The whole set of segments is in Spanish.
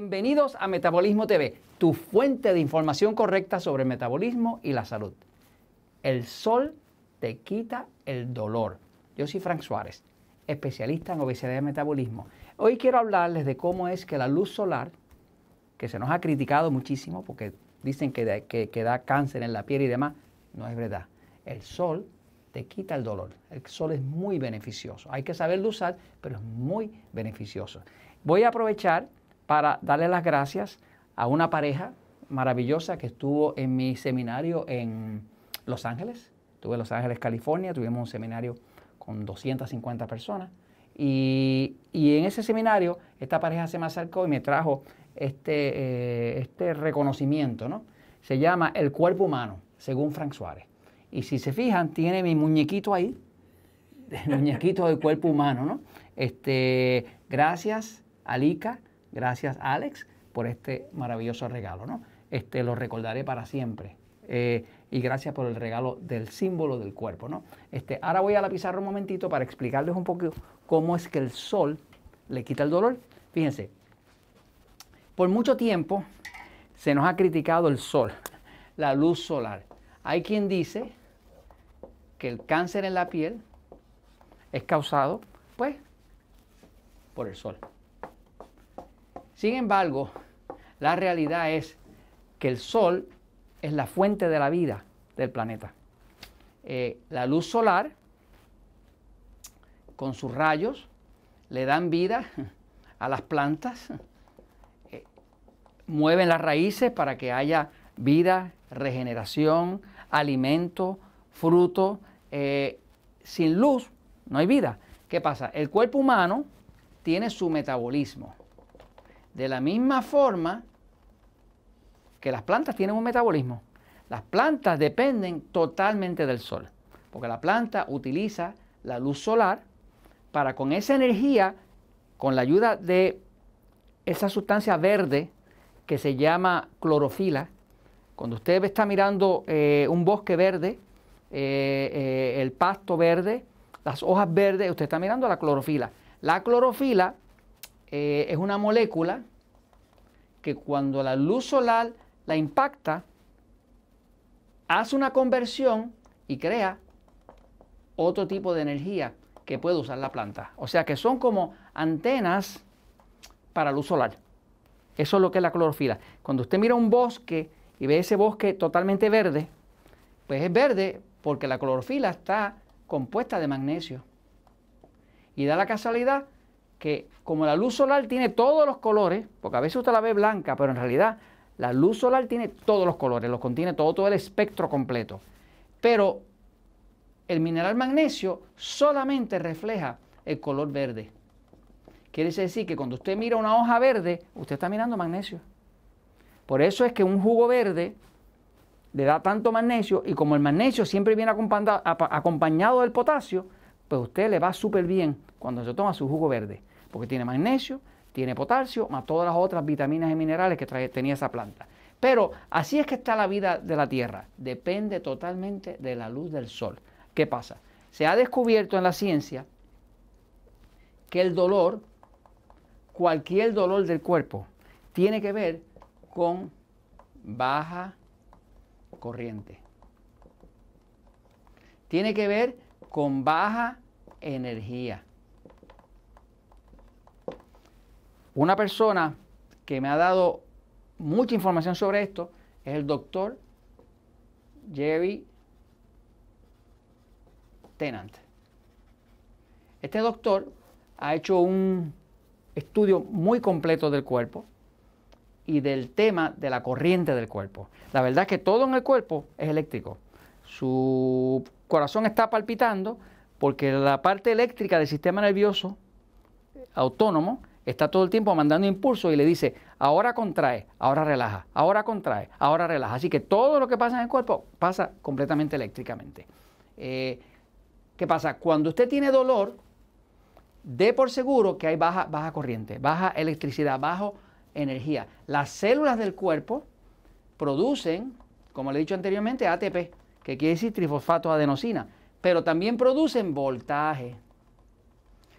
Bienvenidos a Metabolismo TV, tu fuente de información correcta sobre metabolismo y la salud. El sol te quita el dolor. Yo soy Frank Suárez, especialista en obesidad y metabolismo. Hoy quiero hablarles de cómo es que la luz solar, que se nos ha criticado muchísimo porque dicen que, da cáncer en la piel y demás, no es verdad. El sol te quita el dolor. El sol es muy beneficioso. Hay que saberlo usar, pero es muy beneficioso. Voy a aprovechar para darle las gracias a una pareja maravillosa que estuvo en mi seminario en Los Ángeles. Estuve en Los Ángeles, California, tuvimos un seminario con 250 personas. Y, en ese seminario, esta pareja se me acercó y me trajo este, eh, este reconocimiento, ¿no? Se llama El cuerpo humano, según Frank Suárez. Y si se fijan, tiene mi muñequito ahí, el muñequito del cuerpo humano, ¿no? Este, gracias, Alika, Gracias, Alex, por este maravilloso regalo, ¿no? Este, lo recordaré para siempre. Eh, y gracias por el regalo del símbolo del cuerpo, ¿no? Este, ahora voy a la pizarra un momentito para explicarles un poco cómo es que el sol le quita el dolor. Fíjense, por mucho tiempo se nos ha criticado el sol, la luz solar. Hay quien dice que el cáncer en la piel es causado, pues, por el sol. Sin embargo, la realidad es que el Sol es la fuente de la vida del planeta. Eh, la luz solar, con sus rayos, le dan vida a las plantas, eh, mueven las raíces para que haya vida, regeneración, alimento, fruto. Eh, sin luz no hay vida. ¿Qué pasa? El cuerpo humano tiene su metabolismo. De la misma forma que las plantas tienen un metabolismo. Las plantas dependen totalmente del sol, porque la planta utiliza la luz solar para con esa energía, con la ayuda de esa sustancia verde que se llama clorofila, cuando usted está mirando eh, un bosque verde, eh, eh, el pasto verde, las hojas verdes, usted está mirando la clorofila. La clorofila eh, es una molécula que cuando la luz solar la impacta, hace una conversión y crea otro tipo de energía que puede usar la planta. O sea que son como antenas para luz solar. Eso es lo que es la clorofila. Cuando usted mira un bosque y ve ese bosque totalmente verde, pues es verde porque la clorofila está compuesta de magnesio. Y da la casualidad que como la luz solar tiene todos los colores, porque a veces usted la ve blanca, pero en realidad la luz solar tiene todos los colores, los contiene todo, todo el espectro completo. Pero el mineral magnesio solamente refleja el color verde. Quiere decir que cuando usted mira una hoja verde, usted está mirando magnesio. Por eso es que un jugo verde le da tanto magnesio y como el magnesio siempre viene acompañado del potasio, pues usted le va súper bien cuando se toma su jugo verde, porque tiene magnesio, tiene potasio, más todas las otras vitaminas y minerales que tenía esa planta. Pero así es que está la vida de la Tierra, depende totalmente de la luz del sol. ¿Qué pasa? Se ha descubierto en la ciencia que el dolor, cualquier dolor del cuerpo, tiene que ver con baja corriente. Tiene que ver con baja energía. Una persona que me ha dado mucha información sobre esto es el doctor Jerry Tennant. Este doctor ha hecho un estudio muy completo del cuerpo y del tema de la corriente del cuerpo. La verdad es que todo en el cuerpo es eléctrico. Su corazón está palpitando porque la parte eléctrica del sistema nervioso autónomo está todo el tiempo mandando impulsos y le dice, ahora contrae, ahora relaja, ahora contrae, ahora relaja. Así que todo lo que pasa en el cuerpo pasa completamente eléctricamente. Eh, ¿Qué pasa? Cuando usted tiene dolor, dé por seguro que hay baja, baja corriente, baja electricidad, baja energía. Las células del cuerpo producen, como le he dicho anteriormente, ATP, que quiere decir trifosfato adenosina, pero también producen voltaje.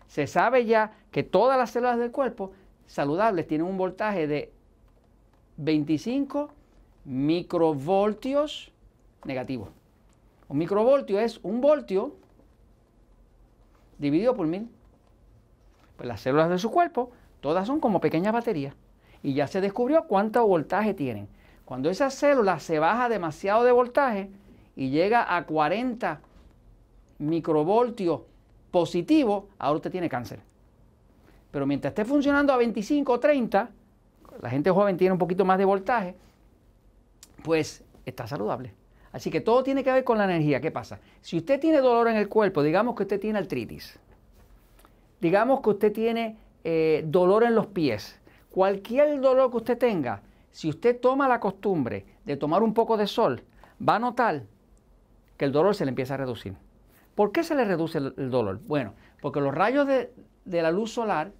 Se sabe ya que todas las células del cuerpo saludables tienen un voltaje de 25 microvoltios negativos. Un microvoltio es un voltio dividido por mil. Pues las células de su cuerpo, todas son como pequeñas baterías. Y ya se descubrió cuánto voltaje tienen. Cuando esa célula se baja demasiado de voltaje y llega a 40 microvoltios positivos, ahora usted tiene cáncer. Pero mientras esté funcionando a 25 o 30, la gente joven tiene un poquito más de voltaje, pues está saludable. Así que todo tiene que ver con la energía. ¿Qué pasa? Si usted tiene dolor en el cuerpo, digamos que usted tiene artritis, digamos que usted tiene eh, dolor en los pies, cualquier dolor que usted tenga, si usted toma la costumbre de tomar un poco de sol, va a notar que el dolor se le empieza a reducir. ¿Por qué se le reduce el, dolor? Bueno, porque los rayos de, de la luz solar,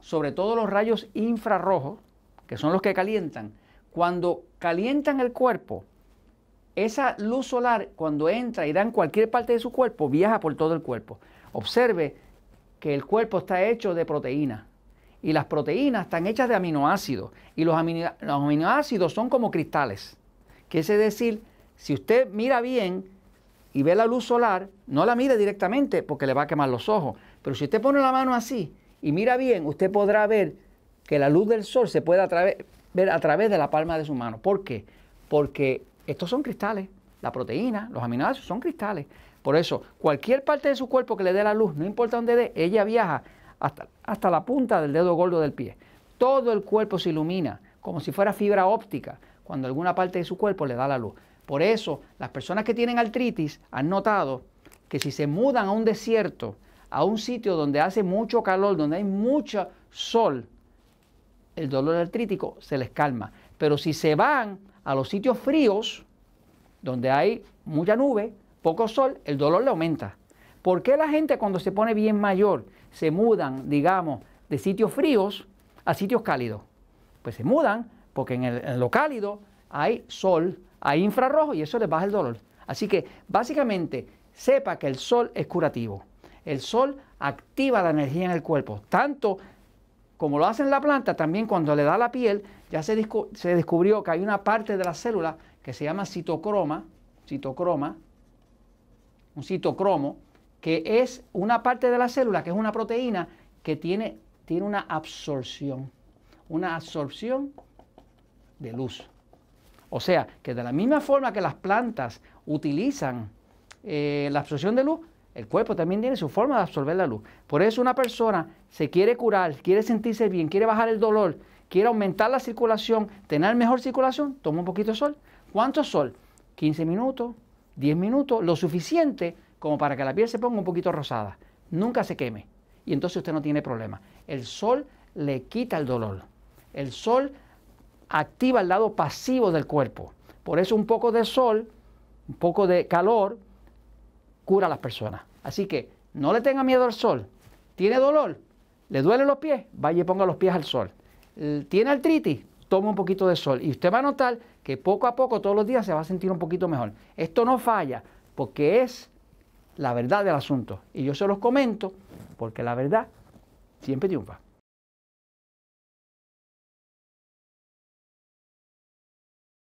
sobre todo los rayos infrarrojos, que son los que calientan, cuando calientan el cuerpo, esa luz solar cuando entra y da en cualquier parte de su cuerpo, viaja por todo el cuerpo. Observe que el cuerpo está hecho de proteínas y las proteínas están hechas de aminoácidos y los, aminoácidos son como cristales. Quiere decir, si usted mira bien y ve la luz solar, no la mire directamente porque le va a quemar los ojos, pero si usted pone la mano así y mira bien, usted podrá ver que la luz del sol se puede ver a través de la palma de su mano. ¿Por qué? Porque estos son cristales. La proteína, los aminoácidos son cristales. Por eso, cualquier parte de su cuerpo que le dé la luz, no importa dónde dé, ella viaja hasta, hasta la punta del dedo gordo del pie. Todo el cuerpo se ilumina como si fuera fibra óptica cuando alguna parte de su cuerpo le da la luz. Por eso, las personas que tienen artritis han notado que si se mudan a un desierto, a un sitio donde hace mucho calor, donde hay mucho sol, el dolor artrítico se les calma. Pero si se van a los sitios fríos, donde hay mucha nube, poco sol, el dolor le aumenta. ¿Por qué la gente cuando se pone bien mayor se mudan, digamos, de sitios fríos a sitios cálidos? Pues se mudan porque en, en lo cálido hay sol, hay infrarrojo y eso les baja el dolor. Así que básicamente sepa que el sol es curativo. El sol activa la energía en el cuerpo, tanto como lo hace en la planta, también cuando le da la piel, ya se, descubrió que hay una parte de la célula que se llama citocroma, citocroma, un citocromo, que es una parte de la célula, que es una proteína que tiene, tiene una absorción, una absorción de luz. O sea, que de la misma forma que las plantas utilizan eh, la absorción de luz, el cuerpo también tiene su forma de absorber la luz. Por eso una persona se quiere curar, quiere sentirse bien, quiere bajar el dolor, quiere aumentar la circulación, tener mejor circulación, toma un poquito de sol. ¿Cuánto sol? 15 minutos, 10 minutos, lo suficiente como para que la piel se ponga un poquito rosada. Nunca se queme. Y entonces usted no tiene problema. El sol le quita el dolor. El sol activa el lado pasivo del cuerpo. Por eso un poco de sol, un poco de calor, cura a las personas. Así que no le tenga miedo al sol. ¿Tiene dolor? ¿Le duelen los pies? Vaya y ponga los pies al sol. ¿Tiene artritis? Toma un poquito de sol. Y usted va a notar que poco a poco, todos los días, se va a sentir un poquito mejor. Esto no falla porque es la verdad del asunto. Y yo se los comento porque la verdad siempre triunfa.